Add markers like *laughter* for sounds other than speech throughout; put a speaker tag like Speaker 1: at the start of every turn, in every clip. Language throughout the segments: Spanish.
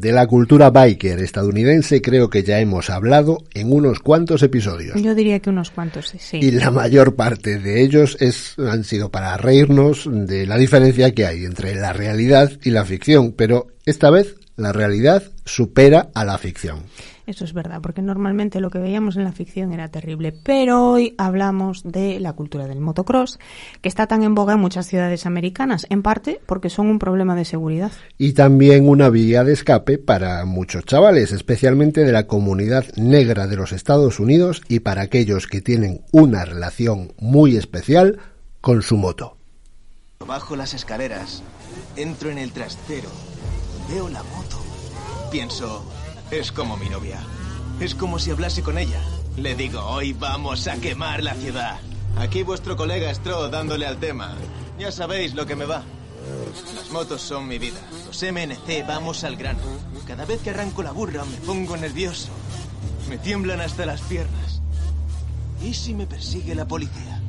Speaker 1: De la cultura biker estadounidense creo que ya hemos hablado en unos cuantos episodios.
Speaker 2: Yo diría que unos cuantos, sí.
Speaker 1: Y la mayor parte de ellos es, han sido para reírnos de la diferencia que hay entre la realidad y la ficción, pero esta vez la realidad supera a la ficción.
Speaker 2: Eso es verdad, porque normalmente lo que veíamos en la ficción era terrible, pero hoy hablamos de la cultura del motocross, que está tan en boga en muchas ciudades americanas, en parte porque son un problema de seguridad.
Speaker 1: Y también una vía de escape para muchos chavales, especialmente de la comunidad negra de los Estados Unidos y para aquellos que tienen una relación muy especial con su moto.
Speaker 3: Bajo las escaleras, entro en el trastero, veo la moto. Pienso, es como mi novia. Es como si hablase con ella. Le digo, hoy vamos a quemar la ciudad. Aquí vuestro colega Stro dándole al tema. Ya sabéis lo que me va. Las motos son mi vida. Los MNC vamos al grano. Cada vez que arranco la burra me pongo nervioso. Me tiemblan hasta las piernas. ¿Y si me persigue la policía?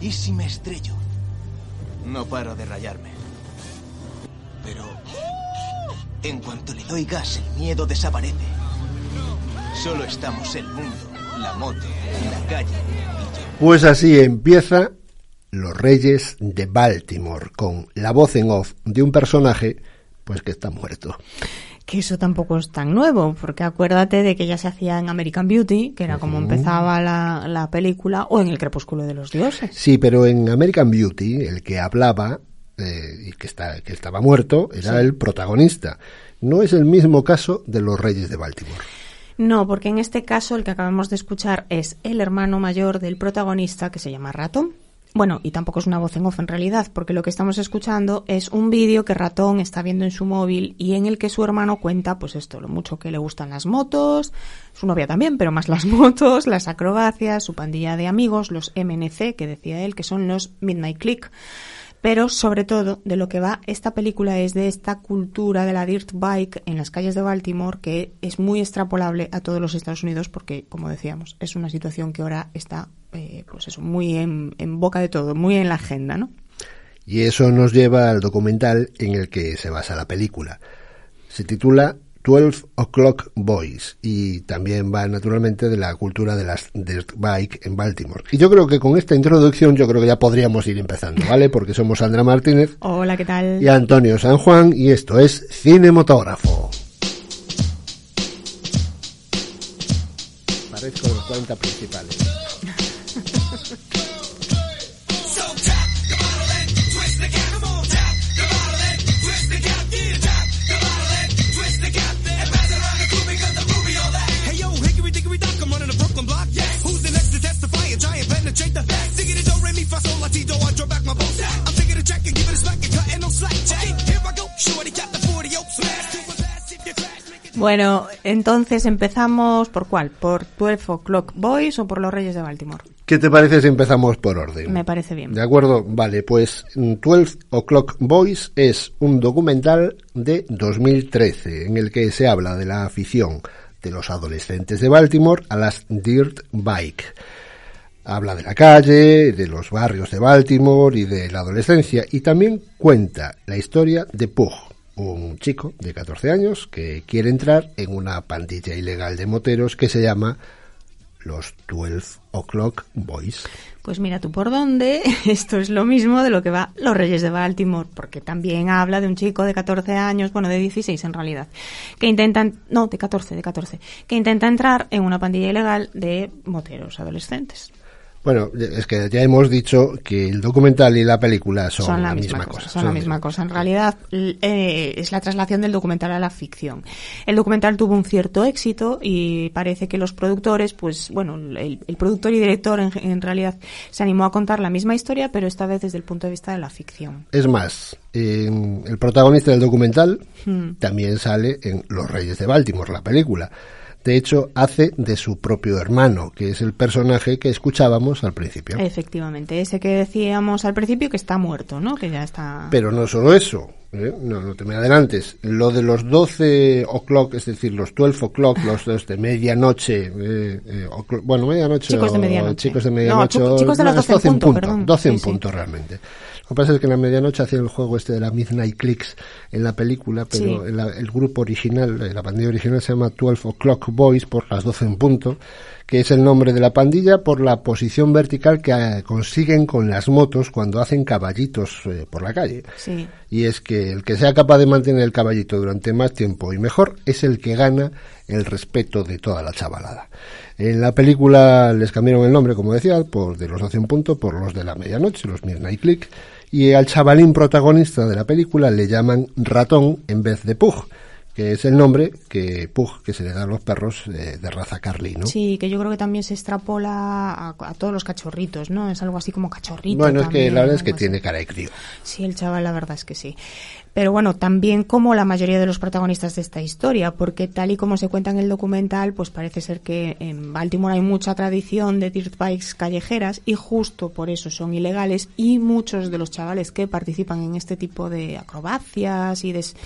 Speaker 3: ¿Y si me estrello? No paro de rayarme. Pero en cuanto le doy gas, el miedo desaparece. Solo estamos el mundo, la moto, la calle
Speaker 1: Pues así empieza Los Reyes de Baltimore, con la voz en off de un personaje pues que está muerto.
Speaker 2: Que eso tampoco es tan nuevo, porque acuérdate de que ya se hacía en American Beauty, que era como empezaba la, la película, o en El Crepúsculo de los Dioses.
Speaker 1: Sí, pero en American Beauty, el que hablaba eh, y que, está, que estaba muerto era el protagonista. No es el mismo caso de los Reyes de Baltimore.
Speaker 2: No, porque en este caso el que acabamos de escuchar es el hermano mayor del protagonista que se llama Ratón. Bueno, y tampoco es una voz en off en realidad, porque lo que estamos escuchando es un vídeo que Ratón está viendo en su móvil y en el que su hermano cuenta, pues esto, lo mucho que le gustan las motos, su novia también, pero más las *laughs* motos, las acrobacias, su pandilla de amigos, los MNC, que decía él, que son los Midnight Click pero sobre todo de lo que va esta película es de esta cultura de la dirt bike en las calles de Baltimore que es muy extrapolable a todos los Estados Unidos porque, como decíamos, es una situación que ahora está eh, pues eso, muy en, en boca de todo, muy en la agenda, ¿no?
Speaker 1: Y eso nos lleva al documental en el que se basa la película. Se titula 12 O'Clock Boys y también va naturalmente de la cultura de las dirt bike en Baltimore. Y yo creo que con esta introducción yo creo que ya podríamos ir empezando, *laughs* ¿vale? Porque somos Sandra Martínez
Speaker 2: Hola, ¿qué tal?
Speaker 1: y Antonio San Juan y esto es Cinemotógrafo. Parezco los 40 principales.
Speaker 4: Penetrate the facts? Singing it, do re mi fa sol la ti do, I draw back my bow. I'm taking a check and giving it a smack and cutting no slack. Check it, here I go, shorty got the 40 oak smash. Too fast if you crash, make it
Speaker 2: Bueno, entonces empezamos por cuál? ¿Por 12 O'Clock Boys o por los Reyes de Baltimore?
Speaker 1: ¿Qué te parece si empezamos por orden?
Speaker 2: Me parece bien.
Speaker 1: De acuerdo, vale, pues mm, 12 O'Clock Boys es un documental de 2013 en el que se habla de la afición de los adolescentes de Baltimore a las dirt bike. Habla de la calle, de los barrios de Baltimore y de la adolescencia y también cuenta la historia de Pug, un chico de 14 años que quiere entrar en una pandilla ilegal de moteros que se llama los 12 O'Clock Boys.
Speaker 2: Pues mira tú por dónde, *laughs* esto es lo mismo de lo que va Los Reyes de Baltimore, porque también habla de un chico de 14 años, bueno, de 16 en realidad, que intentan, no, de 14, de 14, que intenta entrar en una pandilla ilegal de moteros adolescentes.
Speaker 1: Bueno, es que ya hemos dicho que el documental y la película son,
Speaker 2: Son,
Speaker 1: la, misma, cosa.
Speaker 2: Son la misma cosa. En realidad eh, es la traslación del documental a la ficción. El documental tuvo un cierto éxito y parece que los productores, pues bueno, el, el productor y director en, en realidad se animó a contar la misma historia, pero esta vez desde el punto de vista de la ficción.
Speaker 1: Es más, el protagonista del documental
Speaker 2: Hmm.
Speaker 1: también sale en Los Reyes de Baltimore, la película. De hecho, hace de su propio hermano, que es el personaje que escuchábamos al principio.
Speaker 2: Efectivamente, ese que decíamos al principio que está muerto, ¿no? Que ya está.
Speaker 1: Pero no solo eso. ¿Eh? no, no te me adelantes. Lo de los 12 o'clock, es decir, los 12 o'clock, los, los de medianoche, eh, eh, bueno, medianoche.
Speaker 2: Chicos de medianoche.
Speaker 1: Chicos de
Speaker 2: No,
Speaker 1: medianoche.
Speaker 2: chu-
Speaker 1: o-
Speaker 2: chicos de las
Speaker 1: no, es
Speaker 2: 12 en punto,
Speaker 1: punto,
Speaker 2: perdón.
Speaker 1: 12 en
Speaker 2: Sí, sí.
Speaker 1: punto realmente. Lo que pasa es que en la medianoche hacían el juego este de la Midnight Clicks en la película, pero
Speaker 2: Sí.
Speaker 1: en la- el grupo original, eh, la pandilla original se llama 12 O'Clock Boys por las 12 en punto, que es el nombre de la pandilla por la posición vertical que eh, consiguen con las motos cuando hacen caballitos eh, por la calle.
Speaker 2: Sí.
Speaker 1: Y es que el que sea capaz de mantener el caballito durante más tiempo y mejor es el que gana el respeto de toda la chavalada. En la película les cambiaron el nombre, como decía, por de los 12 en punto por los de la medianoche, los Midnight Click, y al chavalín protagonista de la película le llaman ratón en vez de Pug, que es el nombre que Pug que se le da a los perros eh, de raza Carly, ¿no?
Speaker 2: Sí, que yo creo que también se extrapola a, a todos los cachorritos, ¿no? Es algo así como cachorrito.
Speaker 1: Bueno, es que la verdad es que
Speaker 2: así.
Speaker 1: tiene cara de crío.
Speaker 2: Sí, el chaval, la verdad es que sí. Pero bueno, también como la mayoría de los protagonistas de esta historia, porque tal y como se cuenta en el documental, pues parece ser que en Baltimore hay mucha tradición de dirt bikes callejeras y justo por eso son ilegales y muchos de los chavales que participan en este tipo de acrobacias y des-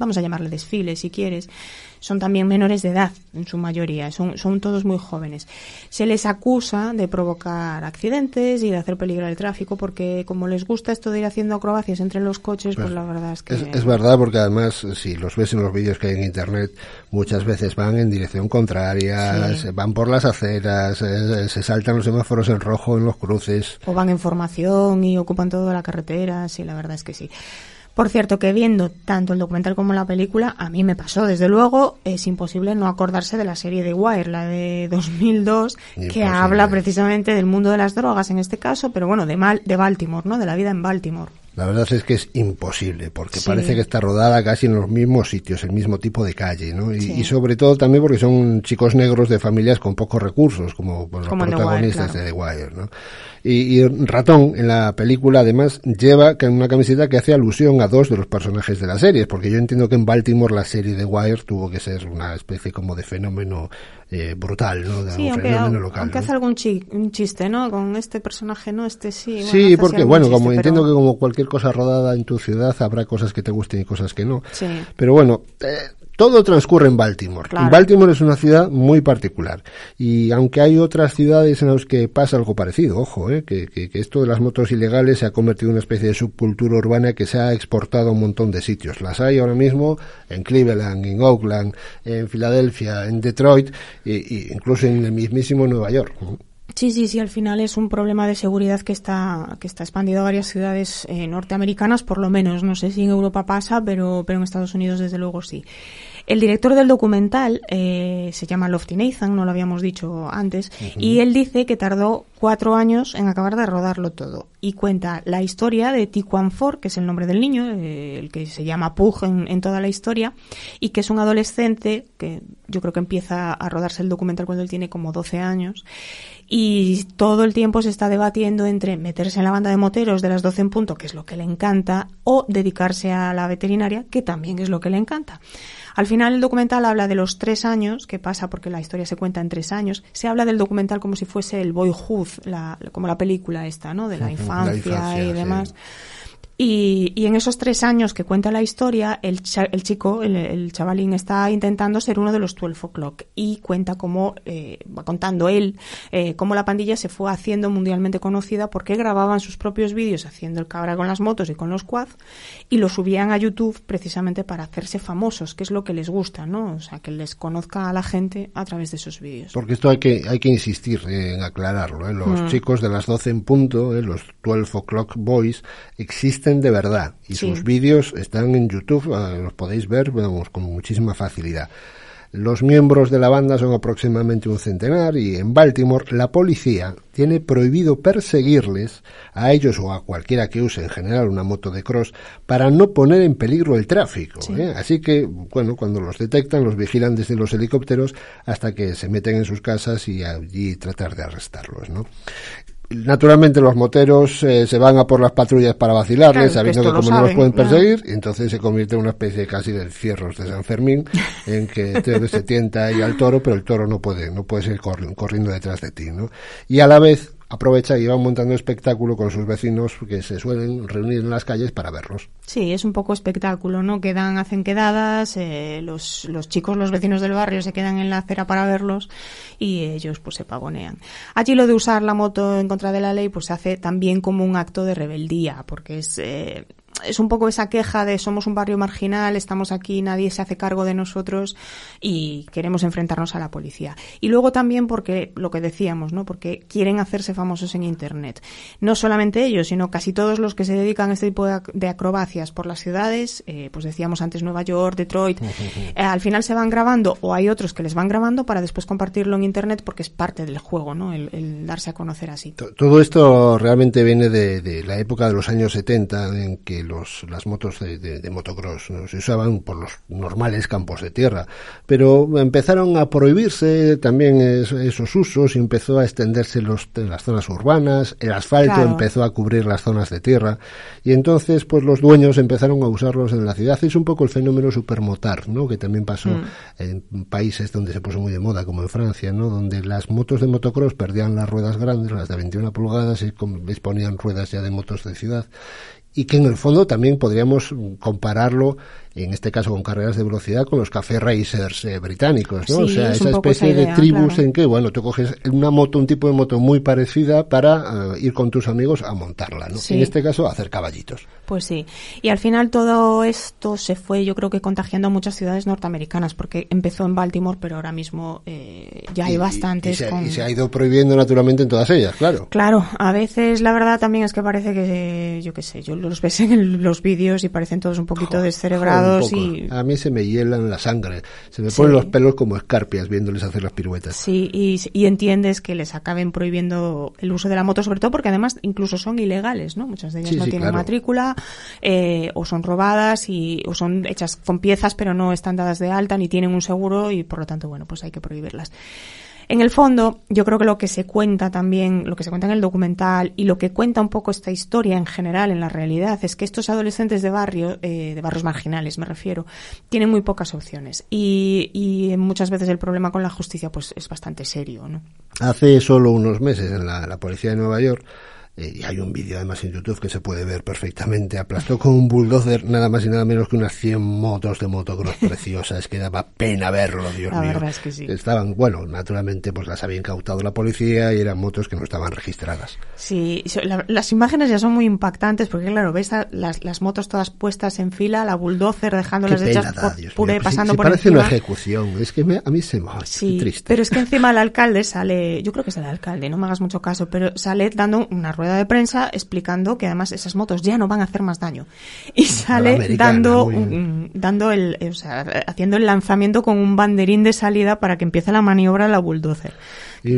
Speaker 2: vamos a llamarle desfiles si quieres, son también menores de edad en su mayoría, son, son todos muy jóvenes. Se les acusa de provocar accidentes y de hacer peligrar el tráfico porque como les gusta esto de ir haciendo acrobacias entre los coches, pues, la verdad es que...
Speaker 1: Es, es verdad, porque además, si los ves en los vídeos que hay en internet, muchas veces van en dirección contraria,
Speaker 2: Sí.
Speaker 1: se van por las aceras, eh, se saltan los semáforos en rojo en los cruces.
Speaker 2: o van en formación y ocupan toda la carretera, sí, la verdad es que sí. Por cierto, que viendo tanto el documental como la película, a mí me pasó, desde luego, es imposible no acordarse de la serie de Wire, la de 2002, que
Speaker 1: Imposible.
Speaker 2: habla precisamente del mundo de las drogas en este caso, pero bueno, de, Mal, de Baltimore, ¿no? De la vida en Baltimore.
Speaker 1: La verdad es que es imposible, porque
Speaker 2: Sí.
Speaker 1: parece que está rodada casi en los mismos sitios, el mismo tipo de calle, ¿no? Y,
Speaker 2: Sí.
Speaker 1: y sobre todo también porque son chicos negros de familias con pocos recursos, como bueno,
Speaker 2: Como
Speaker 1: los
Speaker 2: en The Wire,
Speaker 1: protagonistas
Speaker 2: claro.
Speaker 1: de The Wire, ¿no? Y, y Ratón en la película además lleva una camiseta que hace alusión a dos de los personajes de la serie, porque yo entiendo que en Baltimore la serie de Wire tuvo que ser una especie como de fenómeno eh, brutal, ¿no? De
Speaker 2: Sí,
Speaker 1: un
Speaker 2: aunque,
Speaker 1: fenómeno
Speaker 2: aunque
Speaker 1: local. ¿no?
Speaker 2: hace algún chi- un chiste, ¿no? Con este personaje, ¿no? Este sí. bueno,
Speaker 1: Sí, porque bueno,
Speaker 2: chiste,
Speaker 1: como
Speaker 2: pero-
Speaker 1: entiendo que como cualquier cosa rodada en tu ciudad habrá cosas que te gusten y cosas que no.
Speaker 2: Sí.
Speaker 1: Pero bueno, eh, todo transcurre en Baltimore.
Speaker 2: Claro.
Speaker 1: Baltimore es una ciudad muy particular. Y aunque hay otras ciudades en las que pasa algo parecido, ojo, eh, que, que- que esto de las motos ilegales se ha convertido en una especie de subcultura urbana que se ha exportado a un montón de sitios. Las hay ahora mismo en Cleveland, en Oakland, en Filadelfia, en Detroit e y incluso en el mismísimo Nueva York.
Speaker 2: Sí, sí, sí, al final es un problema de seguridad que está, que está expandido a varias ciudades eh, norteamericanas, por lo menos. No sé si en Europa pasa, pero, pero en Estados Unidos desde luego sí. El director del documental eh, se llama Lofty Nathan, no lo habíamos dicho antes, y él dice que tardó cuatro años en acabar de rodarlo todo. Y cuenta la historia de Tiquan Ford, que es el nombre del niño, eh, el que se llama Pug en, en toda la historia, y que es un adolescente que yo creo que empieza a rodarse el documental cuando él tiene como 12 años. Y todo el tiempo se está debatiendo entre meterse en la banda de moteros de las 12 en punto, que es lo que le encanta, o dedicarse a la veterinaria, que también es lo que le encanta. Al final el documental habla de los tres años que pasa, porque la historia se cuenta en tres años. Se habla del documental como si fuese el boyhood, la, como la película esta, ¿no? De la infancia, y
Speaker 1: sí.
Speaker 2: Y, y en esos tres años que cuenta la historia, el, cha- el chico, el, el chavalín, está intentando ser uno de los 12 o'clock y cuenta cómo, eh, va contando él, eh, cómo la pandilla se fue haciendo mundialmente conocida porque grababan sus propios vídeos haciendo el cabra con las motos y con los quads y lo subían a YouTube precisamente para hacerse famosos, que es lo que les gusta, ¿no? O sea, que les conozca a la gente a través de esos vídeos.
Speaker 1: Porque esto hay que, hay que insistir en aclararlo. ¿eh? Los
Speaker 2: Mm.
Speaker 1: chicos de las 12 en punto, ¿eh? los 12 o'clock boys, existen de verdad. Y
Speaker 2: Sí.
Speaker 1: sus vídeos están en YouTube, eh, los podéis ver vamos, con muchísima facilidad. Los miembros de la banda son aproximadamente un centenar y en Baltimore la policía tiene prohibido perseguirles a ellos o a cualquiera que use en general una moto de cross para no poner en peligro el tráfico.
Speaker 2: Sí.
Speaker 1: ¿eh? Así que, bueno, cuando los detectan, los vigilan desde los helicópteros hasta que se meten en sus casas y allí tratar de arrestarlos, ¿no? Naturalmente los moteros eh, se van a por las patrullas para vacilarles,
Speaker 2: Claro,
Speaker 1: sabiendo que
Speaker 2: lo
Speaker 1: como no los pueden perseguir, y entonces se convierte en una especie casi de fierros de San Fermín, en que *laughs* te- se tienta ahí al toro, pero el toro no puede, no puede seguir corri- corriendo detrás de ti, ¿no? Y a la vez aprovecha y va montando espectáculo con sus vecinos que se suelen reunir en las calles para verlos.
Speaker 2: Sí, es un poco espectáculo, ¿no? Quedan, hacen quedadas, eh, los, los chicos, los vecinos del barrio se quedan en la acera para verlos y ellos pues se pavonean. Allí lo de usar la moto en contra de la ley pues se hace también como un acto de rebeldía, porque es... Eh, es un poco esa queja de somos un barrio marginal, estamos aquí, nadie se hace cargo de nosotros y queremos enfrentarnos a la policía. Y luego también porque lo que decíamos, ¿no? Porque quieren hacerse famosos en internet. No solamente ellos, sino casi todos los que se dedican a este tipo de, acrobacias por las ciudades, eh, pues decíamos antes Nueva York, Detroit, eh, al final se van grabando o hay otros que les van grabando para después compartirlo en internet porque es parte del juego, ¿no? El, darse a conocer así.
Speaker 1: Todo esto realmente viene de, de la época de los años 70 en que los, las motos de, de, motocross, ¿no? se usaban por los normales campos de tierra, pero empezaron a prohibirse también esos usos y empezó a extenderse los, las zonas urbanas, el asfalto empezó a cubrir las zonas de tierra y entonces pues los dueños empezaron a usarlos en la ciudad. Es un poco el fenómeno supermotar, ¿no? que también pasó mm. en países donde se puso muy de moda, como en Francia, ¿no? donde las motos de motocross perdían las ruedas grandes, las de 21 pulgadas, y les ponían ruedas ya de motos de ciudad y que en el fondo también podríamos compararlo en este caso con carreras de velocidad, con los café racers eh, británicos, ¿no? o sea, esa especie de tribus en que, bueno, tú coges una moto, un tipo de moto muy parecida para eh, ir con tus amigos a montarla, ¿no? En este caso, hacer caballitos.
Speaker 2: Pues sí. Y al final todo esto se fue, yo creo que contagiando a muchas ciudades norteamericanas, porque empezó en Baltimore, pero ahora mismo eh, ya hay bastantes.
Speaker 1: Y se, ha ido prohibiendo naturalmente en todas ellas, claro.
Speaker 2: Claro, a veces la verdad también es que parece que, yo qué sé, yo los ves en los vídeos y parecen todos un poquito descerebrados
Speaker 1: a mí se me hielan la sangre, se me ponen los pelos como escarpias viéndoles hacer las piruetas.
Speaker 2: Sí, y, entiendes que les acaben prohibiendo el uso de la moto, sobre todo porque además incluso son ilegales, ¿no? Muchas de ellas no tienen matrícula eh, o son robadas y, o son hechas con piezas pero no están dadas de alta ni tienen un seguro y por lo tanto, bueno, pues hay que prohibirlas. En el fondo, yo creo que lo que se cuenta también, lo que se cuenta en el documental y lo que cuenta un poco esta historia en general en la realidad es que estos adolescentes de barrio, eh, de barrios marginales me refiero, tienen muy pocas opciones y, y muchas veces el problema con la justicia pues es bastante serio, ¿no?
Speaker 1: Hace solo unos meses en la, la policía de Nueva York eh, y hay un vídeo además en YouTube que se puede ver perfectamente. Aplastó con un bulldozer nada más y nada menos que unas 100 motos de motocross *laughs* preciosas. que daba pena verlo, Dios
Speaker 2: la
Speaker 1: mío.
Speaker 2: Verdad es que sí.
Speaker 1: Estaban, bueno, naturalmente pues las había incautado la policía y eran motos que no estaban registradas.
Speaker 2: Sí, las imágenes ya son muy impactantes porque claro, ves las, las motos todas puestas en fila, la bulldozer dejándolas hechas pure, pues pasando por
Speaker 1: parece una ejecución, es que a mí se me
Speaker 2: sí,
Speaker 1: triste.
Speaker 2: Pero es que encima el alcalde sale, yo creo que es el alcalde, no me hagas mucho caso, pero sale dando una rueda de prensa explicando que además esas motos ya no van a hacer más daño. Y sale dando, dando el, o sea, haciendo el lanzamiento con un banderín de salida para que empiece la maniobra la bulldozer.
Speaker 1: Y,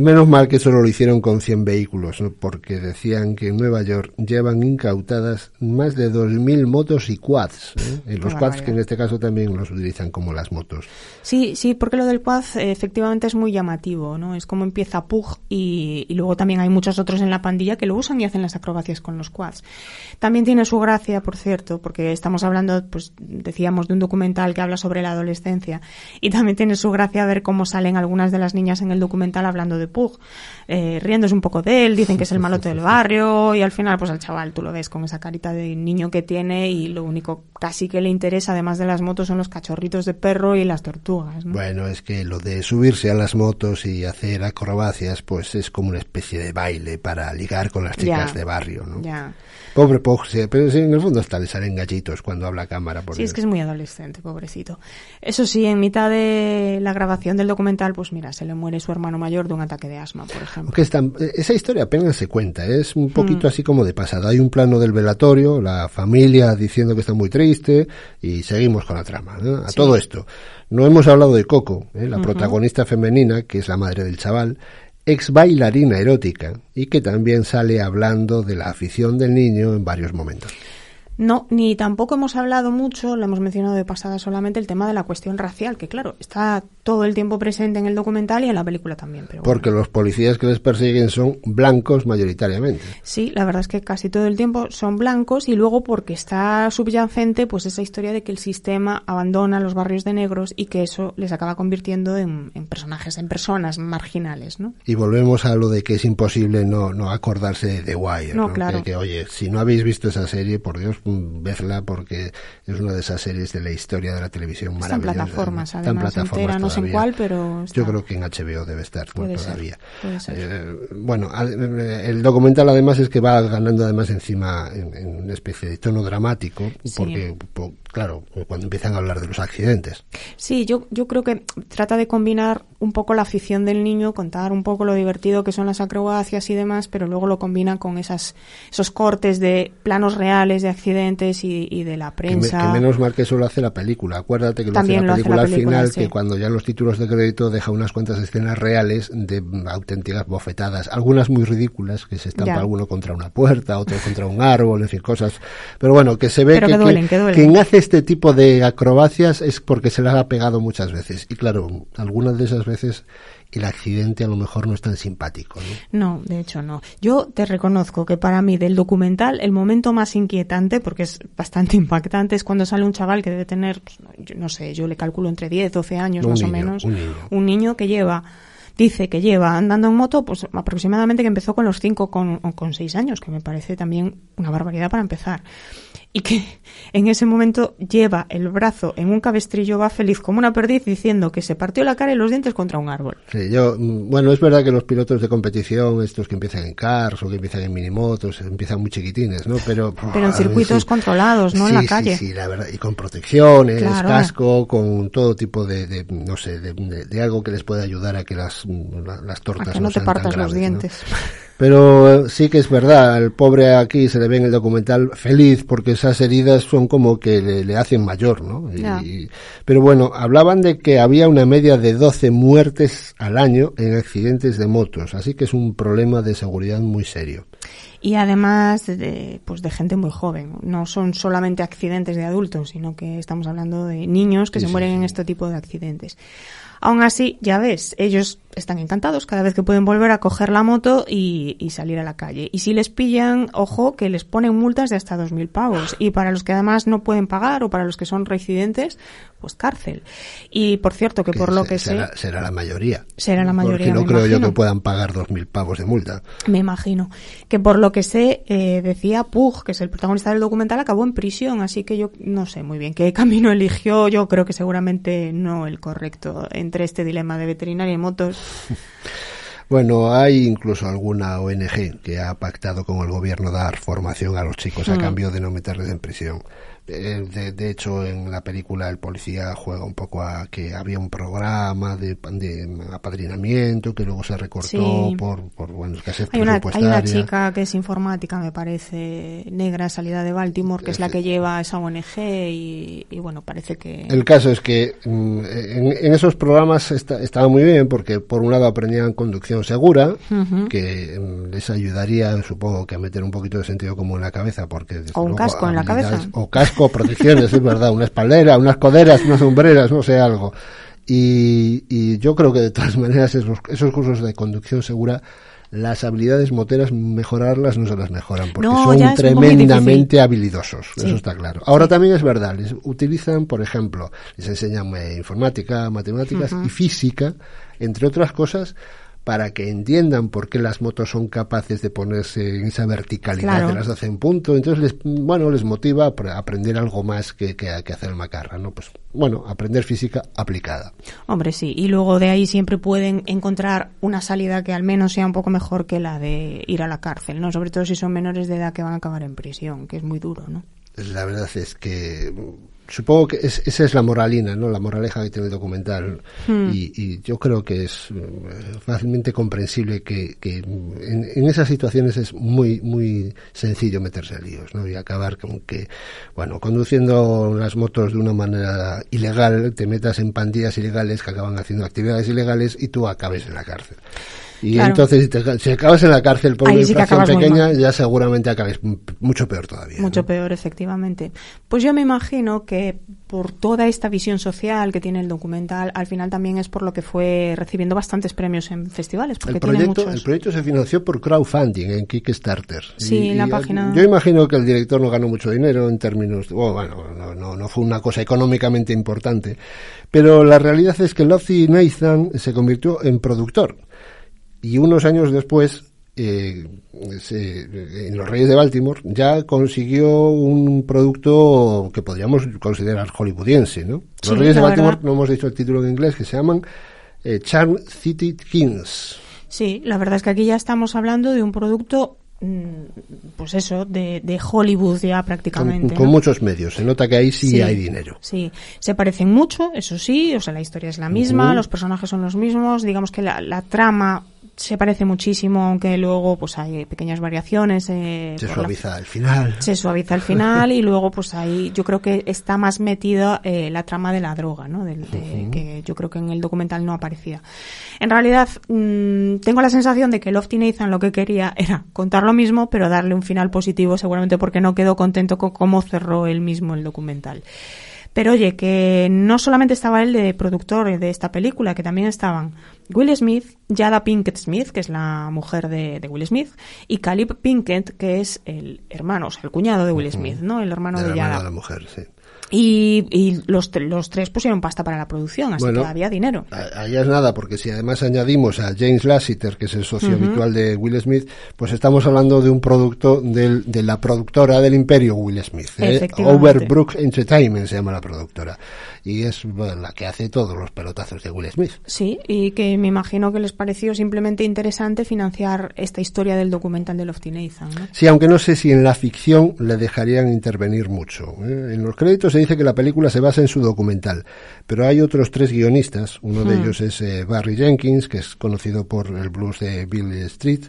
Speaker 1: menos mal que solo lo hicieron con 100 vehículos, porque decían que en Nueva York llevan incautadas más de 2.000 motos y quads. ¿eh? Y los quads que en este caso también los utilizan como las motos.
Speaker 2: Sí, sí, porque lo del quad eh, efectivamente es muy llamativo, ¿no? Es como empieza Pug y, y, luego también hay muchos otros en la pandilla que lo usan y hacen las acrobacias con los quads. También tiene su gracia, por cierto, porque estamos hablando, pues decíamos, de un documental que habla sobre la adolescencia y también tiene su gracia ver cómo salen algunas de las niñas en el documental hablando de Pug, eh, riéndose un poco de él, dicen que es el malote del barrio y al final pues al chaval tú lo ves con esa carita de niño que tiene y lo único casi que le interesa además de las motos son los cachorritos de perro y las tortugas.
Speaker 1: Bueno, es que lo de subirse a las motos y hacer acrobacias pues es como una especie de baile para ligar con las chicas de barrio, ¿no?
Speaker 2: Ya.
Speaker 1: Pobre Pog, pero sí, en el fondo hasta le salen gallitos cuando habla a cámara. Por
Speaker 2: sí, es que es muy adolescente, pobrecito. Eso sí, en mitad de la grabación del documental, pues mira, se le muere su hermano mayor de un ataque de asma, por ejemplo.
Speaker 1: esa historia apenas se cuenta, es un poquito mm. así como de pasada. Hay un plano del velatorio, la familia diciendo que está muy triste y seguimos con la trama. A todo esto. No hemos hablado de Coco, ¿eh? la protagonista femenina, que es la madre del chaval, ex bailarina erótica y que también sale hablando de la afición del niño en varios momentos.
Speaker 2: No, ni tampoco hemos hablado mucho, lo hemos mencionado de pasada solamente, el tema de la cuestión racial, que claro, está todo el tiempo presente en el documental y en la película también. Pero
Speaker 1: Porque
Speaker 2: bueno.
Speaker 1: los policías que les persiguen son blancos mayoritariamente.
Speaker 2: Sí, la verdad es que casi todo el tiempo son blancos y luego porque está subyacente pues esa historia de que el sistema abandona los barrios de negros y que eso les acaba convirtiendo en, en personajes, en personas marginales, ¿no?
Speaker 1: Y volvemos a lo de que es imposible no, no acordarse de The Wire.
Speaker 2: No,
Speaker 1: ¿no?
Speaker 2: claro.
Speaker 1: Que, que, oye, si no habéis visto esa serie, por Dios, vedla porque es una de esas series de la historia de la televisión
Speaker 2: Está en
Speaker 1: maravillosa. Está en
Speaker 2: además,
Speaker 1: plataformas
Speaker 2: entera, no sé en cuál, pero está.
Speaker 1: Yo creo que en HBO debe estar todavía.
Speaker 2: puede ser.
Speaker 1: Eh, bueno, eh, el documental además es que va ganando además encima en, en una especie de tono dramático,
Speaker 2: Sí.
Speaker 1: porque, po- claro, cuando empiezan a hablar de los accidentes.
Speaker 2: Sí, yo, yo creo que trata de combinar un poco la afición del niño, contar un poco lo divertido que son las acrobacias y demás, pero luego lo combina con esas, esos cortes de planos reales de accidentes y, y de la
Speaker 1: Que, me-
Speaker 2: prensa.
Speaker 1: que menos mal que eso lo hace la película. Acuérdate que lo
Speaker 2: También
Speaker 1: hace
Speaker 2: lo
Speaker 1: la película
Speaker 2: la
Speaker 1: al final,
Speaker 2: sí.
Speaker 1: que cuando ya los títulos de crédito deja unas cuantas escenas reales de mm, auténticas bofetadas, algunas muy ridículas, que se estampa
Speaker 2: Ya.
Speaker 1: alguno contra una puerta, otro contra un árbol, en fin, cosas. Pero bueno, que se ve
Speaker 2: Pero
Speaker 1: que,
Speaker 2: que duelen, que duelen.
Speaker 1: quien hace este tipo de acrobacias es porque se las ha pegado muchas veces. Y claro, algunas de esas veces el accidente a lo mejor no es tan simpático. ¿no?
Speaker 2: No, de hecho no. Yo te reconozco que para mí del documental el momento más inquietante, porque es bastante *laughs* impactante, es cuando sale un chaval que debe tener, pues, no, yo no sé, yo le calculo entre 10, 12 años
Speaker 1: Un
Speaker 2: más o menos.
Speaker 1: un niño.
Speaker 2: Un niño que lleva, dice que lleva andando en moto, pues aproximadamente que empezó con los 5 con, o con 6 años, que me parece también una barbaridad para empezar. Y que en ese momento lleva el brazo en un cabestrillo, va feliz como una perdiz diciendo que se partió la cara y los dientes contra un árbol.
Speaker 1: Sí, yo, mm, bueno, es verdad que los pilotos de competición, estos que empiezan en cars o que empiezan en minimotos, empiezan muy chiquitines, ¿no? Pero,
Speaker 2: Pero en circuitos
Speaker 1: sí.
Speaker 2: controlados, no en
Speaker 1: Sí,
Speaker 2: la
Speaker 1: sí,
Speaker 2: calle.
Speaker 1: Sí, la verdad, y con protecciones,
Speaker 2: Claro.
Speaker 1: casco, con todo tipo de, de, no sé, de, de- de algo que les pueda ayudar a que las, mm, la- las tortas
Speaker 2: A que no te
Speaker 1: sean
Speaker 2: partas los
Speaker 1: graves, ¿no?
Speaker 2: dientes. *laughs*
Speaker 1: Pero eh, sí que es verdad, el pobre aquí se le ve en el documental feliz porque esas heridas son como que le, le hacen mayor, ¿no? Y- pero bueno, hablaban de que había una media de 12 muertes al año en accidentes de motos, así que es un problema de seguridad muy serio.
Speaker 2: Y además de, pues de gente muy joven. No son solamente accidentes de adultos, sino que estamos hablando de niños que
Speaker 1: Sí,
Speaker 2: se
Speaker 1: sí,
Speaker 2: mueren en este tipo de accidentes. Aún así, ya ves, ellos están encantados cada vez que pueden volver a coger la moto y, y salir a la calle. Y si les pillan, ojo, que les ponen multas de hasta 2.000 pavos. Y para los que además no pueden pagar o para los que son reincidentes, pues cárcel. Y por cierto, que por lo que sé,
Speaker 1: será, será la mayoría.
Speaker 2: Será la mayoría,
Speaker 1: Porque no
Speaker 2: me
Speaker 1: creo yo que puedan pagar 2.000 pavos de multa.
Speaker 2: Me imagino. Que por lo que sé, eh, decía Pug, que es el protagonista del documental, acabó en prisión, así que yo no sé muy bien qué camino *laughs* eligió. Yo creo que seguramente no el correcto entre este dilema de veterinaria y motos. *laughs*
Speaker 1: Bueno, hay incluso alguna ONG que ha pactado con el gobierno dar formación a los chicos a
Speaker 2: Mm.
Speaker 1: cambio de no meterles en prisión. Eh, De, de hecho, en la película el policía juega un poco a que había un programa de, de apadrinamiento que luego se recortó
Speaker 2: Sí.
Speaker 1: por, por bueno, escasez
Speaker 2: Hay una, hay una chica que es informática, me parece, negra, salida de Baltimore, que es la que lleva esa ONG y, y bueno, parece que...
Speaker 1: El caso es que mm, en, en esos programas esta- estaba muy bien porque por un lado aprendían conducción segura, que mm, les ayudaría, supongo que a meter un poquito de sentido común en la cabeza, porque
Speaker 2: O un
Speaker 1: luego,
Speaker 2: casco en la cabeza.
Speaker 1: o casco, protecciones, es verdad, una espaldera, unas coderas, unas sombreras, no sé algo. Y, y yo creo que de todas maneras esos, esos cursos de conducción segura las habilidades moteras mejorarlas no se las mejoran porque
Speaker 2: No,
Speaker 1: son tremendamente habilidosos,
Speaker 2: Sí.
Speaker 1: eso está claro. Ahora también es verdad, les utilizan, por ejemplo, les enseñan eh, informática, matemáticas y física, entre otras cosas, para que entiendan por qué las motos son capaces de ponerse en esa verticalidad
Speaker 2: Claro.
Speaker 1: que las hacen punto. Entonces, les, bueno, les motiva a apre- aprender algo más que, que, que hacer macarra, ¿no? Pues, bueno, aprender física aplicada.
Speaker 2: Hombre, sí. Y luego de ahí siempre pueden encontrar una salida que al menos sea un poco mejor que la de ir a la cárcel, ¿no? Sobre todo si son menores de edad que van a acabar en prisión, que es muy duro, ¿no?
Speaker 1: La verdad es que supongo que es- esa es la moralina, ¿no? La moraleja que tiene el documental.
Speaker 2: Hmm.
Speaker 1: Y, y yo creo que es eh, fácilmente comprensible que, que en, en esas situaciones es muy, muy sencillo meterse a líos, ¿no? Y acabar con que, bueno, conduciendo las motos de una manera ilegal, te metas en pandillas ilegales que acaban haciendo actividades ilegales y tú acabes en la cárcel. Y
Speaker 2: Claro.
Speaker 1: entonces, si, te- si acabas en la cárcel por
Speaker 2: Ahí
Speaker 1: una
Speaker 2: sí
Speaker 1: infracción pequeña, ya seguramente acabes mucho peor todavía.
Speaker 2: Mucho
Speaker 1: ¿no?
Speaker 2: peor, efectivamente. Pues yo me imagino que por toda esta visión social que tiene el documental, al final también es por lo que fue recibiendo bastantes premios en festivales, porque
Speaker 1: El
Speaker 2: tiene
Speaker 1: proyecto,
Speaker 2: muchos.
Speaker 1: el proyecto se financió por crowdfunding en Kickstarter.
Speaker 2: Sí, en la página-
Speaker 1: Yo imagino que el director no ganó mucho dinero en términos, bueno, no, no, no fue una cosa económicamente importante, pero la realidad es que Lofty Nathan se convirtió en productor y unos años después eh, se- en Los Reyes de Baltimore ya consiguió un producto que podríamos considerar hollywoodiense, ¿no?
Speaker 2: Sí,
Speaker 1: Los Reyes de Baltimore,
Speaker 2: verdad.
Speaker 1: no hemos dicho el título en inglés, que se llaman eh, Charm City Kings.
Speaker 2: Sí, la verdad es que aquí ya estamos hablando de un producto, mm, pues eso, de, de Hollywood ya prácticamente.
Speaker 1: con
Speaker 2: ¿no?
Speaker 1: muchos medios. Se nota que ahí sí,
Speaker 2: Sí,
Speaker 1: hay dinero.
Speaker 2: Sí, se parecen mucho, eso sí, o sea, la historia es la misma, los personajes son los mismos, digamos que la, la trama se parece muchísimo, aunque luego pues hay pequeñas variaciones. eh,
Speaker 1: Se
Speaker 2: la-
Speaker 1: suaviza al final.
Speaker 2: se suaviza al final y luego pues ahí yo creo que está más metida eh, la trama de la droga, ¿no? Del- de- que yo creo que en el documental no aparecía. En realidad mm, tengo la sensación de que Lofty Nathan lo que quería era contar lo mismo pero darle un final positivo seguramente porque no quedó contento con cómo cerró él mismo el documental. Pero oye, que no solamente estaba él de productor de esta película, que también estaban Will Smith, Jada Pinkett Smith, que es la mujer de, de Will Smith, y Caleb Pinkett, que es el hermano, o sea, el cuñado de Will Smith, ¿no? El hermano
Speaker 1: de
Speaker 2: de,
Speaker 1: de la mujer, sí.
Speaker 2: Y, y los, los tres pusieron pasta para la producción, así
Speaker 1: Bueno.
Speaker 2: que había dinero.
Speaker 1: A- Allá es nada, porque si además añadimos a James Lassiter, que es el socio habitual de Will Smith, pues estamos hablando de un producto del- de la productora del imperio Will Smith. ¿eh? Overbrook Entertainment se llama la productora. Y es bueno, la que hace todos los pelotazos de Will Smith.
Speaker 2: Sí, y que me imagino que les pareció simplemente interesante financiar esta historia del documental de Lofty Nathan, ¿no?
Speaker 1: Sí, aunque no sé si en la ficción le dejarían intervenir mucho. ¿eh? En los créditos dice que la película se basa en su documental, pero hay otros tres guionistas. Uno de ellos es eh, Barry Jenkins, que es conocido por el blues de Bill Street,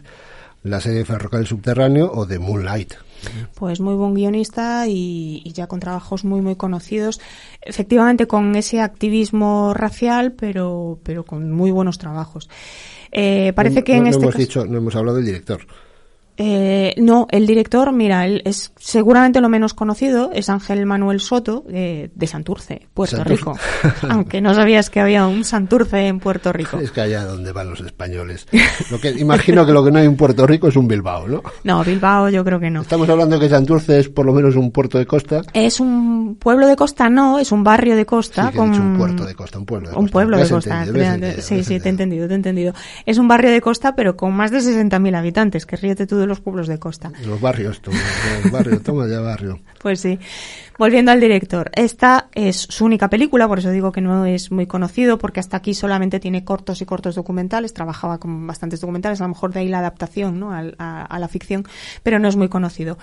Speaker 1: la serie Ferrocarril Subterráneo o de Moonlight.
Speaker 2: Pues muy buen guionista y, y ya con trabajos muy muy conocidos, efectivamente con ese activismo racial, pero pero con muy buenos trabajos. Eh, parece
Speaker 1: No-
Speaker 2: que en
Speaker 1: no
Speaker 2: este
Speaker 1: hemos
Speaker 2: caso-
Speaker 1: dicho, no hemos hablado del director.
Speaker 2: Eh, no, el director, mira, él es seguramente lo menos conocido, es Ángel Manuel Soto eh, de Santurce, Puerto
Speaker 1: Santurce.
Speaker 2: Rico. *laughs* Aunque no sabías que había un Santurce en Puerto Rico. *laughs*
Speaker 1: Es que allá donde van los españoles. Lo que, imagino que lo que no hay en Puerto Rico es un Bilbao, ¿no?
Speaker 2: No, Bilbao yo creo que no.
Speaker 1: Estamos hablando que Santurce es por lo menos un puerto de costa.
Speaker 2: Es un pueblo de costa, no, es un barrio de costa.
Speaker 1: Sí, he
Speaker 2: con...
Speaker 1: un puerto de costa, un pueblo de
Speaker 2: Un
Speaker 1: costa.
Speaker 2: pueblo
Speaker 1: Me
Speaker 2: de costa.
Speaker 1: entendido,
Speaker 2: sí, sí, te he entendido, te he entendido. Es un barrio de costa, pero con más de 60.000 habitantes, que ríete tú de los pueblos de costa.
Speaker 1: Los barrios, toma, los barrios, toma ya barrio. *laughs*
Speaker 2: Pues sí. Volviendo al director, esta es su única película, por eso digo que no es muy conocido, porque hasta aquí solamente tiene cortos y cortos documentales, trabajaba con bastantes documentales, a lo mejor de ahí la adaptación ¿no? a, a la ficción, pero no es muy conocido.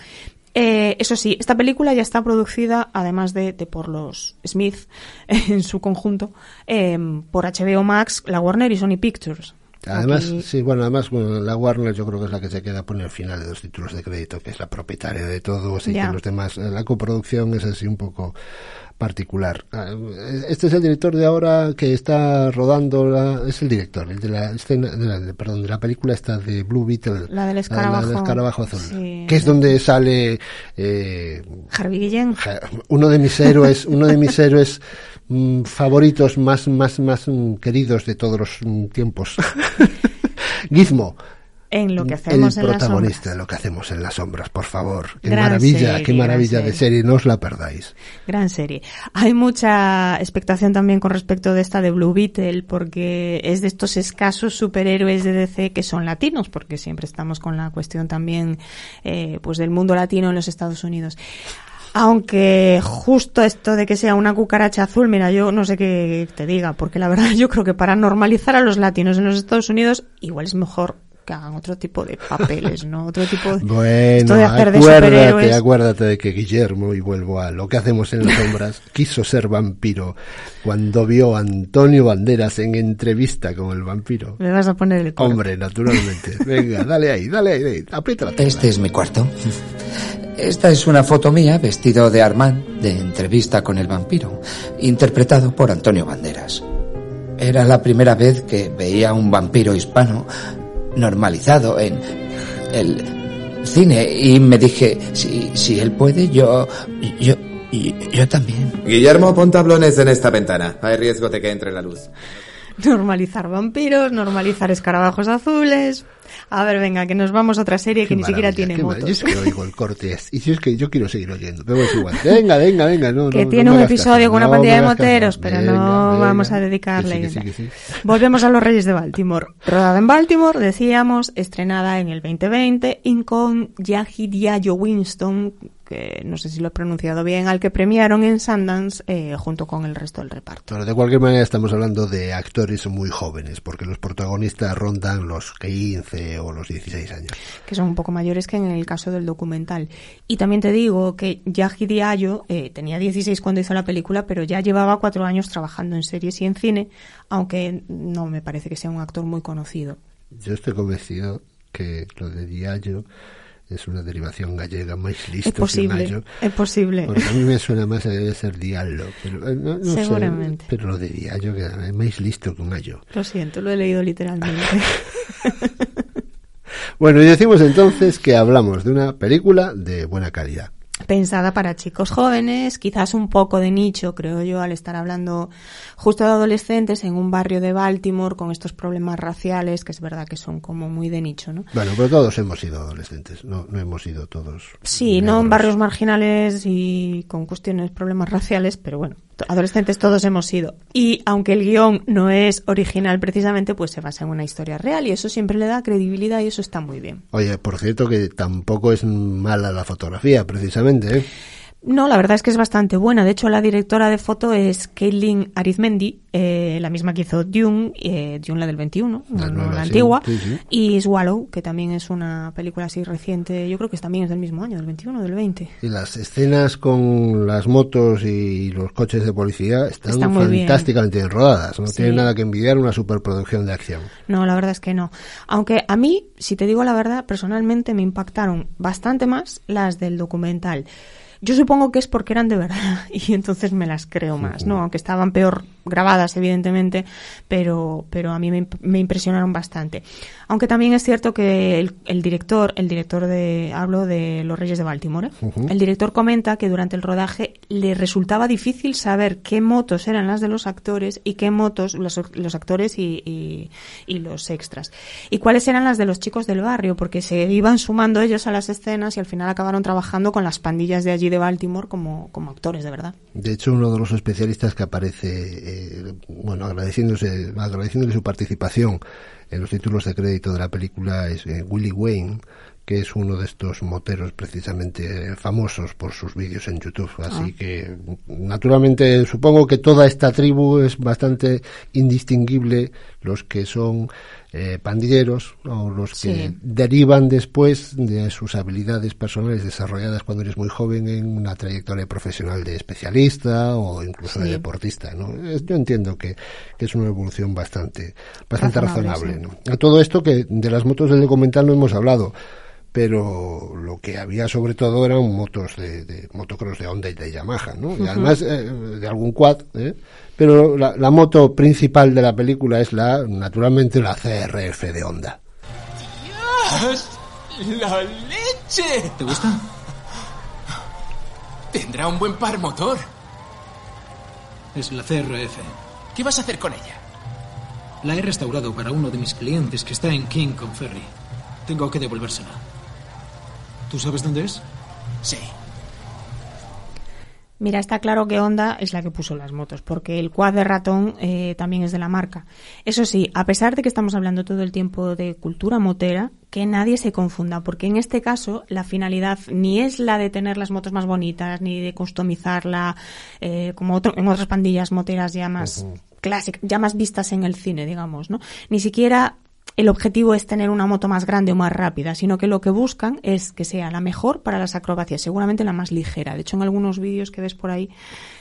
Speaker 2: Eh, eso sí, esta película ya está producida, además de, de por los Smith *laughs* en su conjunto, eh, por HBO Max, la Warner y Sony Pictures.
Speaker 1: Además,
Speaker 2: Aquí-
Speaker 1: sí, bueno, además bueno, la Warner yo creo que es la que se queda pone al final de los títulos de crédito, que es la propietaria de todo, así que los demás, eh, la coproducción es así un poco particular. Ah, Este es el director de ahora que está rodando, la, es el director, el de la escena, de la- de- perdón, de la película esta de Blue Beetle,
Speaker 2: La del escarabajo.
Speaker 1: del escarabajo azul,
Speaker 2: Sí.
Speaker 1: que es donde sale eh,
Speaker 2: Harvey Guillén.
Speaker 1: Uno de mis héroes, uno de mis héroes mm, favoritos más, más, más mm, queridos de todos los mm, tiempos. *laughs* Gizmo.
Speaker 2: En lo que hacemos
Speaker 1: el
Speaker 2: en las
Speaker 1: protagonista de lo que hacemos en las sombras, por favor. Qué
Speaker 2: Gran
Speaker 1: maravilla,
Speaker 2: serie,
Speaker 1: qué maravilla de
Speaker 2: serie.
Speaker 1: serie, no os la perdáis.
Speaker 2: Gran serie. Hay mucha expectación también con respecto de esta de Blue Beetle, porque es de estos escasos superhéroes de DC que son latinos, porque siempre estamos con la cuestión también eh, pues del mundo latino en los Estados Unidos. Aunque justo esto de que sea una cucaracha azul, mira, yo no sé qué te diga, porque la verdad *laughs* yo creo que para normalizar a los latinos en los Estados Unidos, igual es mejor que hagan otro tipo de papeles, ¿no? Otro tipo de...
Speaker 1: Bueno,
Speaker 2: esto de hacer de
Speaker 1: acuérdate,
Speaker 2: superhéroes.
Speaker 1: acuérdate de que Guillermo, y vuelvo a lo que hacemos en las sombras, *laughs* quiso ser vampiro cuando vio a Antonio Banderas en entrevista con el vampiro.
Speaker 2: Me vas a poner el coro.
Speaker 1: Hombre, naturalmente. *laughs* Venga, dale ahí, dale ahí, ahí, aprieta la.
Speaker 5: Este es mi cuarto. Esta es una foto mía vestido de Armand de entrevista con el vampiro, interpretado por Antonio Banderas. Era la primera vez que veía a un vampiro hispano normalizado en el cine y me dije, si, si él puede, yo, yo, yo también.
Speaker 6: Guillermo, pon tablones en esta ventana. Hay riesgo de que entre la luz.
Speaker 2: Normalizar vampiros, normalizar escarabajos azules. A ver, venga, que nos vamos a otra serie que ni siquiera tiene motos.
Speaker 1: Yo es que oigo el corte. Y si es que yo quiero seguir oyendo, pero es igual. Venga, venga, venga. No,
Speaker 2: que
Speaker 1: no,
Speaker 2: tiene
Speaker 1: no
Speaker 2: un episodio con una pandilla de moteros, pero
Speaker 1: Venga,
Speaker 2: no
Speaker 1: venga.
Speaker 2: vamos a dedicarle.
Speaker 1: Que sí, que sí, que sí.
Speaker 2: Volvemos a Los Reyes de Baltimore. Rodada en Baltimore, decíamos, estrenada en el 2020 y con Yahidiayo Winston, que no sé si lo he pronunciado bien, al que premiaron en Sundance eh, junto con el resto del reparto.
Speaker 1: Pero de cualquier manera estamos hablando de actores muy jóvenes, porque los protagonistas rondan los 15 o los 16 años.
Speaker 2: que son un poco mayores que en el caso del documental. Y también te digo que Yahi Diallo eh, tenía 16 cuando hizo la película, pero ya llevaba cuatro años trabajando en series y en cine, aunque no me parece que sea un actor muy conocido.
Speaker 1: Yo estoy convencido que lo de Diallo es una derivación gallega más listo
Speaker 2: Es posible,
Speaker 1: que un gallo.
Speaker 2: es posible.
Speaker 1: Porque a mí me suena más a debe ser Diallo, pero eh, no, sé,
Speaker 2: Seguramente.
Speaker 1: pero lo de Diallo que es más listo que un gallo.
Speaker 2: Lo siento, lo he leído literalmente. *laughs*
Speaker 1: Bueno, y decimos entonces que hablamos de una película de buena calidad.
Speaker 2: Pensada para chicos jóvenes, quizás un poco de nicho, creo yo, al estar hablando justo de adolescentes en un barrio de Baltimore con estos problemas raciales, que es verdad que son como muy de nicho, ¿no?
Speaker 1: Bueno, pero todos hemos sido adolescentes, no, no hemos sido todos.
Speaker 2: Sí, no en barrios marginales y con cuestiones, problemas raciales, pero bueno, adolescentes todos hemos sido. Y aunque el guion no es original precisamente, pues se basa en una historia real y eso siempre le da credibilidad y eso está muy bien.
Speaker 1: Oye, por cierto que tampoco es mala la fotografía, precisamente, ¿eh?
Speaker 2: No, la verdad es que es bastante buena. De hecho, la directora de foto es Caitlin Arizmendi, eh, la misma que hizo Dune, eh, Dune la del 21,
Speaker 1: La
Speaker 2: no, no
Speaker 1: nueva,
Speaker 2: la
Speaker 1: sí,
Speaker 2: antigua,
Speaker 1: sí, sí.
Speaker 2: y Swallow, que también es una película así reciente, yo creo que también es del mismo año, del 21 o del 20.
Speaker 1: Y las escenas con las motos y los coches de policía están, fantásticamente bien rodadas. No
Speaker 2: Sí.
Speaker 1: tienen nada que envidiar una superproducción de acción.
Speaker 2: No, la verdad es que no. Aunque a mí, si te digo la verdad, personalmente me impactaron bastante más las del documental. Yo supongo que es porque eran de verdad *laughs* y entonces me las creo más, ¿no? Aunque estaban peor grabadas, evidentemente, pero, pero a mí me, imp- me impresionaron bastante. Aunque también es cierto que el, el director, el director de, hablo de Los Reyes de Baltimore, ¿eh? el director comenta que durante el rodaje le resultaba difícil saber qué motos eran las de los actores y qué motos los, los actores y, y- y los extras. Y cuáles eran las de los chicos del barrio, porque se iban sumando ellos a las escenas y al final acabaron trabajando con las pandillas de allí de Baltimore como, como actores, de verdad.
Speaker 1: De hecho, uno de los especialistas que aparece, eh, bueno, agradeciéndose, agradeciéndole su participación en los títulos de crédito de la película es eh, Willie Wayne, que es uno de estos moteros precisamente famosos por sus vídeos en YouTube. Así
Speaker 2: Ah.
Speaker 1: que, naturalmente, supongo que toda esta tribu es bastante indistinguible los que son eh, pandilleros o los que
Speaker 2: Sí.
Speaker 1: derivan después de sus habilidades personales desarrolladas cuando eres muy joven en una trayectoria profesional de especialista o incluso de deportista. ¿no? Yo entiendo que, que es una evolución bastante, bastante
Speaker 2: Razonable,
Speaker 1: razonable. ¿no? A todo esto que de las motos del documental no hemos hablado pero lo que había sobre todo eran motos de, de motocross de Honda y de Yamaha, ¿no? Y además eh, de algún quad, ¿eh? pero la, la moto principal de la película es la, naturalmente, la CRF de Honda.
Speaker 7: ¡La leche! ¿Te gusta? Tendrá un buen par motor.
Speaker 8: Es la CRF.
Speaker 7: ¿Qué vas a hacer con ella?
Speaker 8: La he restaurado para uno de mis clientes que está en King con Ferry. Tengo que devolvérsela. ¿Tú sabes dónde es?
Speaker 7: Sí.
Speaker 2: Mira, está claro que Honda es la que puso las motos, porque el quad de ratón eh, también es de la marca. Eso sí, a pesar de que estamos hablando todo el tiempo de cultura motera, que nadie se confunda, porque en este caso la finalidad ni es la de tener las motos más bonitas, ni de customizarla eh, como otro- en otras pandillas moteras ya más clásicas, ya más vistas en el cine, digamos, ¿no? Ni siquiera el objetivo es tener una moto más grande o más rápida, sino que lo que buscan es que sea la mejor para las acrobacias, seguramente la más ligera. De hecho, en algunos vídeos que ves por ahí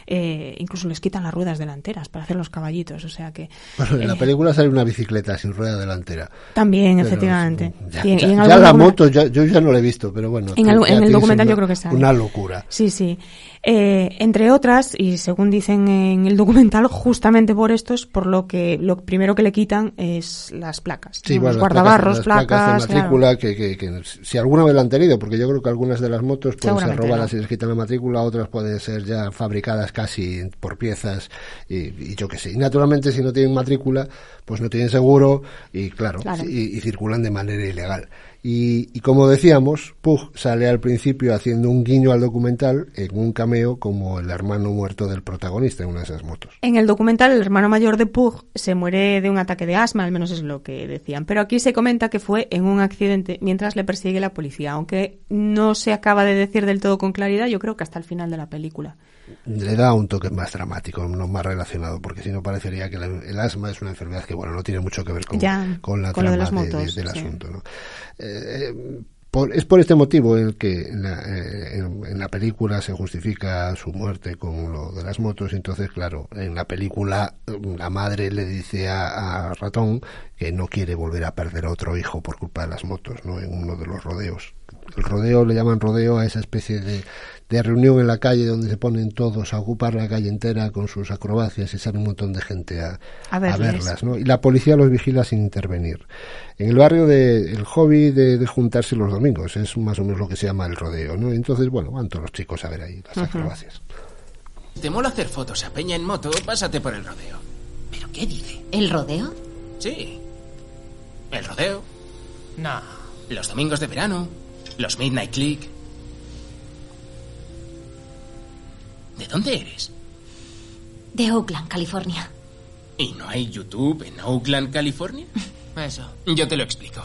Speaker 2: eh, incluso les quitan las ruedas delanteras para hacer los caballitos, o sea que...
Speaker 1: Bueno, en la
Speaker 2: eh,
Speaker 1: película sale una bicicleta sin rueda delantera.
Speaker 2: También,
Speaker 1: Pero,
Speaker 2: efectivamente.
Speaker 1: Ya,
Speaker 2: Y en-
Speaker 1: ya-
Speaker 2: y en
Speaker 1: ya
Speaker 2: algún
Speaker 1: la moto ya- yo ya no la he visto, pero bueno.
Speaker 2: En, el- en
Speaker 1: tienes
Speaker 2: el documental
Speaker 1: una-
Speaker 2: yo creo que sale.
Speaker 1: Una locura.
Speaker 2: Sí, sí. Eh, entre otras, y según dicen en el documental, justamente por esto es por lo que lo primero que le quitan es las placas.
Speaker 1: Sí,
Speaker 2: ¿no?
Speaker 1: bueno,
Speaker 2: los guardabarros,
Speaker 1: placas,
Speaker 2: placas,
Speaker 1: las placas de
Speaker 2: claro.
Speaker 1: matrícula que, que- que si alguna vez la han tenido, porque yo creo que algunas de las motos pueden ser robadas
Speaker 2: no.
Speaker 1: y les quitan la matrícula, otras pueden ser ya fabricadas casi por piezas y, y yo qué sé. Y naturalmente si no tienen matrícula, pues no tienen seguro y claro,
Speaker 2: Claro.
Speaker 1: Y, y circulan de manera ilegal. Y, y como decíamos, Pug sale al principio haciendo un guiño al documental en un cameo como el hermano muerto del protagonista en una de esas motos.
Speaker 2: En el documental, el hermano mayor de Pug se muere de un ataque de asma, al menos es lo que decían. Pero aquí se comenta que fue en un accidente mientras le persigue la policía, aunque no se acaba de decir del todo con claridad, yo creo que hasta el final de la película.
Speaker 1: le da un toque más dramático, no más relacionado, porque si no parecería que el asma es una enfermedad que, bueno, no tiene mucho que ver con,
Speaker 2: Ya,
Speaker 1: con la
Speaker 2: con
Speaker 1: trama de- de- del
Speaker 2: sí.
Speaker 1: asunto. ¿no? Eh, por- es por este motivo el que en la, eh, en- la película se justifica su muerte con lo de las motos, entonces, claro, en la película eh, la madre le dice a, a Ratón que no quiere volver a perder a otro hijo por culpa de las motos, ¿no? En uno de los rodeos. El rodeo le llaman rodeo a esa especie de, de reunión en la calle donde se ponen todos a ocupar la calle entera con sus acrobacias y sale un montón de gente a, verlas, ¿no? Y la policía los vigila sin intervenir. En el barrio de, el hobby de, de juntarse los domingos es más o menos lo que se llama el rodeo, ¿no? Entonces, bueno, van todos los chicos a ver ahí las acrobacias.
Speaker 7: ¿Te mola hacer fotos a Peña en moto? Pásate por el rodeo.
Speaker 9: ¿Pero qué dice? ¿El rodeo?
Speaker 7: Sí. El rodeo.
Speaker 9: No.
Speaker 7: Los domingos de verano. Los Midnight Click. ¿De dónde eres?
Speaker 9: De Oakland, California.
Speaker 7: ¿Y no hay YouTube en Oakland, California? *laughs*
Speaker 9: Eso.
Speaker 7: Yo te lo explico.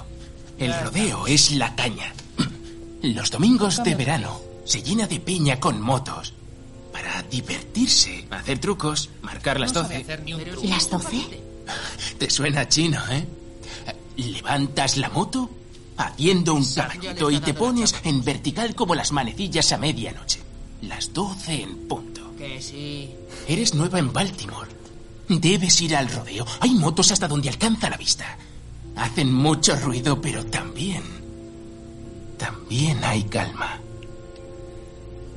Speaker 7: El rodeo es la caña. *clears throat* Los domingos de verano se llena de peña con motos. Para divertirse, hacer trucos, marcar las 12.
Speaker 9: ¿Las doce? *laughs*
Speaker 7: Te suena chino, ¿eh? Levantas la moto haciendo un caballito y te pones en vertical como las manecillas a medianoche. Las 12 en punto.
Speaker 9: Que sí.
Speaker 7: Eres nueva en Baltimore. Debes ir al rodeo. Hay motos hasta donde alcanza la vista. Hacen mucho ruido, pero también... También hay calma.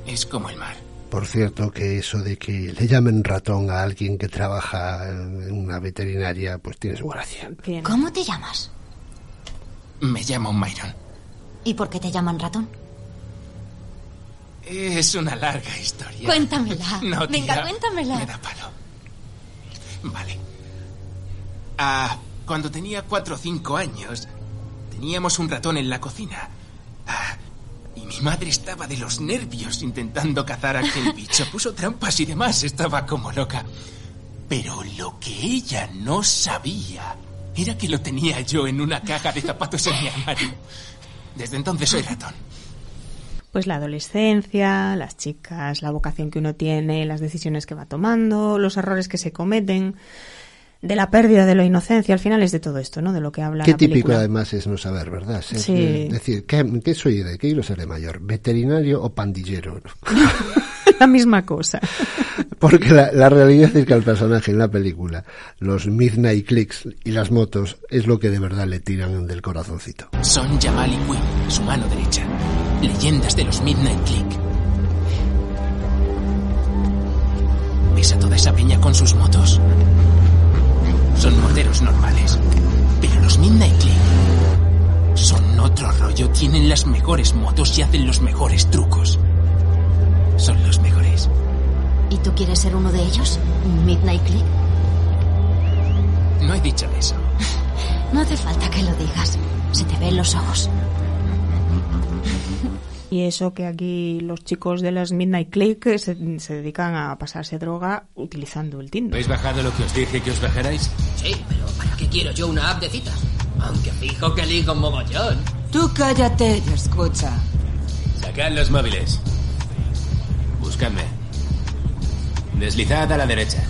Speaker 7: Es como el mar.
Speaker 1: Por cierto, que eso de que le llamen ratón a alguien que trabaja en una veterinaria, pues tiene su gracia.
Speaker 9: ¿Cómo te llamas?
Speaker 7: Me llamo Myron.
Speaker 9: ¿Y por qué te llaman ratón?
Speaker 7: Es una larga historia.
Speaker 9: Cuéntamela. *laughs*
Speaker 7: No,
Speaker 9: Venga,
Speaker 7: tía,
Speaker 9: cuéntamela.
Speaker 7: Me da palo. Vale. Ah, cuando tenía cuatro o cinco años, teníamos un ratón en la cocina. Ah, y mi madre estaba de los nervios intentando cazar a aquel *laughs* bicho. Puso trampas y demás. Estaba como loca. Pero lo que ella no sabía era que lo tenía yo en una caja de zapatos en mi armario. Desde entonces soy ratón.
Speaker 2: Pues la adolescencia, las chicas, la vocación que uno tiene, las decisiones que va tomando, los errores que se cometen, de la pérdida de la inocencia, al final es de todo esto, ¿no? De lo que habla
Speaker 1: Qué
Speaker 2: la
Speaker 1: típico
Speaker 2: película.
Speaker 1: además es no saber, ¿verdad? Es
Speaker 2: Sí.
Speaker 1: eh, decir, ¿qué, qué soy de? ¿Qué quiero ser de mayor? ¿Veterinario o pandillero? *laughs*
Speaker 2: la misma cosa. *laughs*
Speaker 1: Porque la, la realidad es que al personaje en la película, los Midnight Clicks y las motos es lo que de verdad le tiran del corazoncito.
Speaker 7: Son Jamal y Quinn, su mano derecha. Leyendas de los Midnight Click. ¿Ves a toda esa peña con sus motos? Son moteros normales. Pero los Midnight Click son otro rollo. Tienen las mejores motos y hacen los mejores trucos. Son los mejores.
Speaker 9: ¿Y tú quieres ser uno de ellos? ¿Un Midnight Click?
Speaker 7: No he dicho eso. *laughs*
Speaker 9: No hace falta que lo digas. Se te ven los ojos.
Speaker 2: Y eso que aquí los chicos de las Midnight Click se, se dedican a pasarse droga utilizando el Tinder.
Speaker 10: ¿Habéis bajado lo que os dije que os bajarais?
Speaker 11: Sí, pero ¿para qué quiero yo una app de citas? Aunque fijo que ligo un mogollón.
Speaker 12: Tú cállate y escucha.
Speaker 10: Sacad los móviles. Buscadme. Deslizad a la derecha.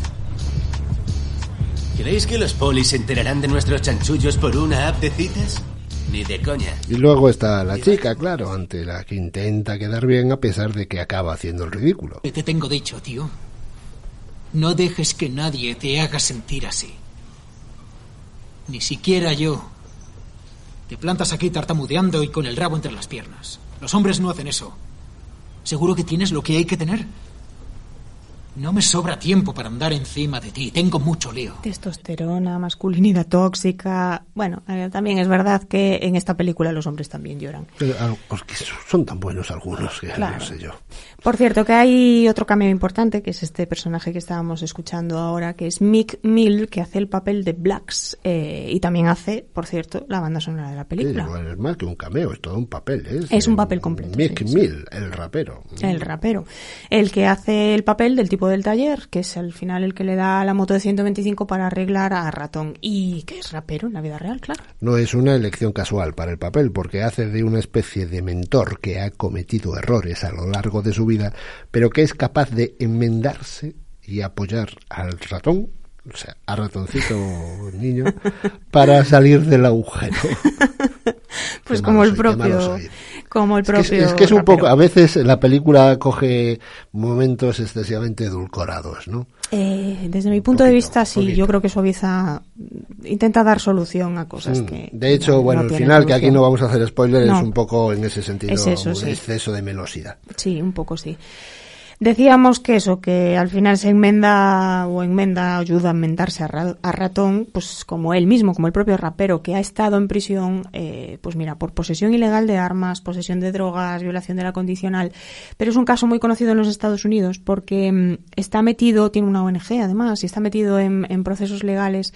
Speaker 10: ¿Creéis que los polis se enterarán de nuestros chanchullos por una app de citas? Ni de coña.
Speaker 1: Y luego está la chica, claro, ante la que intenta quedar bien a pesar de que acaba haciendo el ridículo.
Speaker 8: ¿Qué te tengo dicho, tío? No dejes que nadie te haga sentir así. Ni siquiera yo. Te plantas aquí tartamudeando y con el rabo entre las piernas. Los hombres no hacen eso. ¿Seguro que tienes lo que hay que tener? No me sobra tiempo para andar encima de ti. Tengo mucho lío.
Speaker 2: Testosterona, masculinidad tóxica. Bueno, eh, también es verdad que en esta película los hombres también lloran.
Speaker 1: Pero, ah, porque son tan buenos algunos que
Speaker 2: Claro.
Speaker 1: no sé yo.
Speaker 2: Por cierto, que hay otro cameo importante, que es este personaje que estábamos escuchando ahora, que es Mick Mill, que hace el papel de Blacks. eh, y también hace, por cierto, la banda sonora de la
Speaker 1: Sí,
Speaker 2: película.
Speaker 1: bueno, es más que un cameo, es todo un papel. Es,
Speaker 2: Es un
Speaker 1: eh,
Speaker 2: papel completo,
Speaker 1: Mick
Speaker 2: sí, sí.
Speaker 1: Mill, el rapero.
Speaker 2: El rapero. El que hace el papel del tipo del taller, que es al final el que le da la moto de 125 para arreglar a Ratón. Y que es rapero en la vida real, claro.
Speaker 1: No es una elección casual para el papel, porque hace de una especie de mentor que ha cometido errores a lo largo de su vida, pero que es capaz de enmendarse y apoyar al ratón, o sea, a ratoncito *laughs* niño, para salir del agujero. *laughs* *laughs*
Speaker 2: Pues como el propio. Como el
Speaker 1: Es que
Speaker 2: propio.
Speaker 1: es, es que es un poco, a veces la película coge momentos excesivamente edulcorados, ¿no?
Speaker 2: Eh, desde mi punto de vista, sí, yo creo que suaviza, intenta dar solución a cosas
Speaker 1: Mm.
Speaker 2: que.
Speaker 1: De hecho,
Speaker 2: no-
Speaker 1: bueno,
Speaker 2: no
Speaker 1: el final, que aquí no vamos a hacer spoiler,
Speaker 2: No.
Speaker 1: es un poco en ese sentido
Speaker 2: Es eso,
Speaker 1: un
Speaker 2: sí.
Speaker 1: exceso de melosidad.
Speaker 2: Sí, un poco sí. Decíamos que eso, que al final se enmenda o enmenda, ayuda a enmendarse a, Ra- a Ratón, pues como él mismo, como el propio rapero que ha estado en prisión, eh, pues mira, por posesión ilegal de armas, posesión de drogas, violación de la condicional. Pero es un caso muy conocido en los Estados Unidos porque mm, está metido, tiene una ONG además, y está metido en, en procesos legales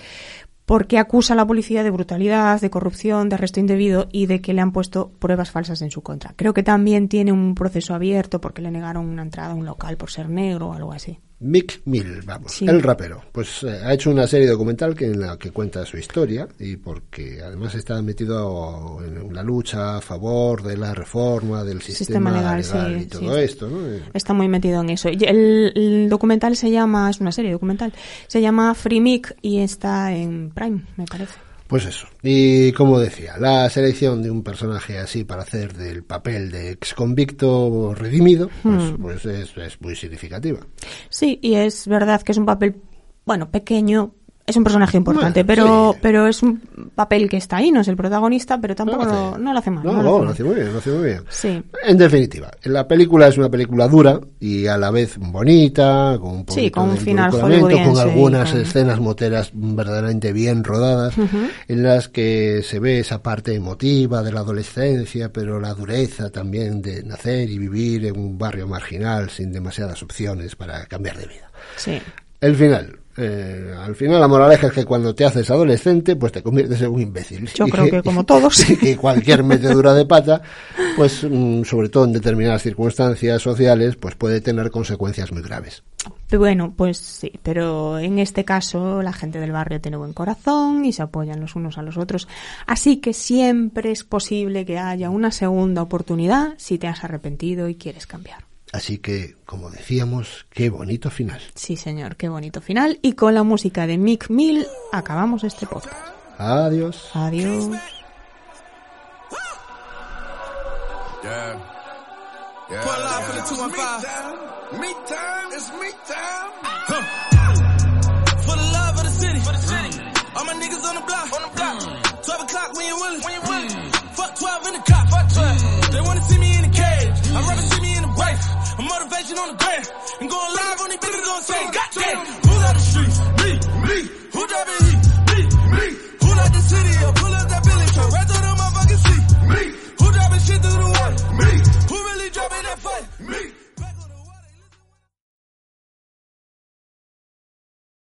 Speaker 2: porque acusa a la policía de brutalidad, de corrupción, de arresto indebido y de que le han puesto pruebas falsas en su contra. Creo que también tiene un proceso abierto porque le negaron una entrada a un local por ser negro o algo así.
Speaker 1: Mick Mill, vamos,
Speaker 2: Sí.
Speaker 1: el rapero. Pues eh, ha hecho una serie documental que en la que cuenta su historia y porque además está metido en la lucha a favor de la reforma del sistema,
Speaker 2: Sistema legal, sí,
Speaker 1: y todo
Speaker 2: sí.
Speaker 1: esto, ¿no? Eh,
Speaker 2: Está muy metido en eso. El, el documental se llama, es una serie documental, se llama Free Mick y está en Prime, me parece.
Speaker 1: Pues eso. Y como decía, la selección de un personaje así para hacer del papel de ex convicto redimido, pues,
Speaker 2: Hmm.
Speaker 1: pues es, es muy significativa.
Speaker 2: Sí, y es verdad que es un papel, bueno, pequeño. Es un personaje importante,
Speaker 1: Bueno,
Speaker 2: pero,
Speaker 1: sí.
Speaker 2: pero es un papel que está ahí, no es el protagonista, pero tampoco
Speaker 1: No lo hace.
Speaker 2: no lo hace mal.
Speaker 1: No,
Speaker 2: no lo
Speaker 1: no,
Speaker 2: hace
Speaker 1: lo
Speaker 2: mal.
Speaker 1: hace muy bien, lo hace muy bien.
Speaker 2: Sí.
Speaker 1: En definitiva, la película es una película dura y a la vez bonita, con un
Speaker 2: Sí, con un final
Speaker 1: con algunas
Speaker 2: con-
Speaker 1: escenas moteras verdaderamente bien rodadas, en las que se ve esa parte emotiva de la adolescencia, pero la dureza también de nacer y vivir en un barrio marginal sin demasiadas opciones para cambiar de vida.
Speaker 2: Sí.
Speaker 1: El final. Eh, al final la moraleja es que cuando te haces adolescente pues te conviertes en un imbécil.
Speaker 2: Yo
Speaker 1: Y
Speaker 2: creo que como *laughs* todos.
Speaker 1: y que cualquier metedura de pata, pues mm, sobre todo en determinadas circunstancias sociales, pues puede tener consecuencias muy graves.
Speaker 2: Bueno, pues sí, pero en este caso la gente del barrio tiene buen corazón y se apoyan los unos a los otros. Así que siempre es posible que haya una segunda oportunidad si te has arrepentido y quieres cambiar.
Speaker 1: Así que, como decíamos, qué bonito final.
Speaker 2: Sí, señor, qué bonito final. Y con la música de Mick Mill acabamos este podcast.
Speaker 1: Adiós.
Speaker 2: Adiós.
Speaker 4: Yeah. Yeah. Pull legend on the gram and going live on these bitches on got goddamn, who got the streets? Me, me, who that heat? Me, me, who love the city? Or pull up that village? truck right through the motherfucking seat? Me, who driving shit through the one? Me.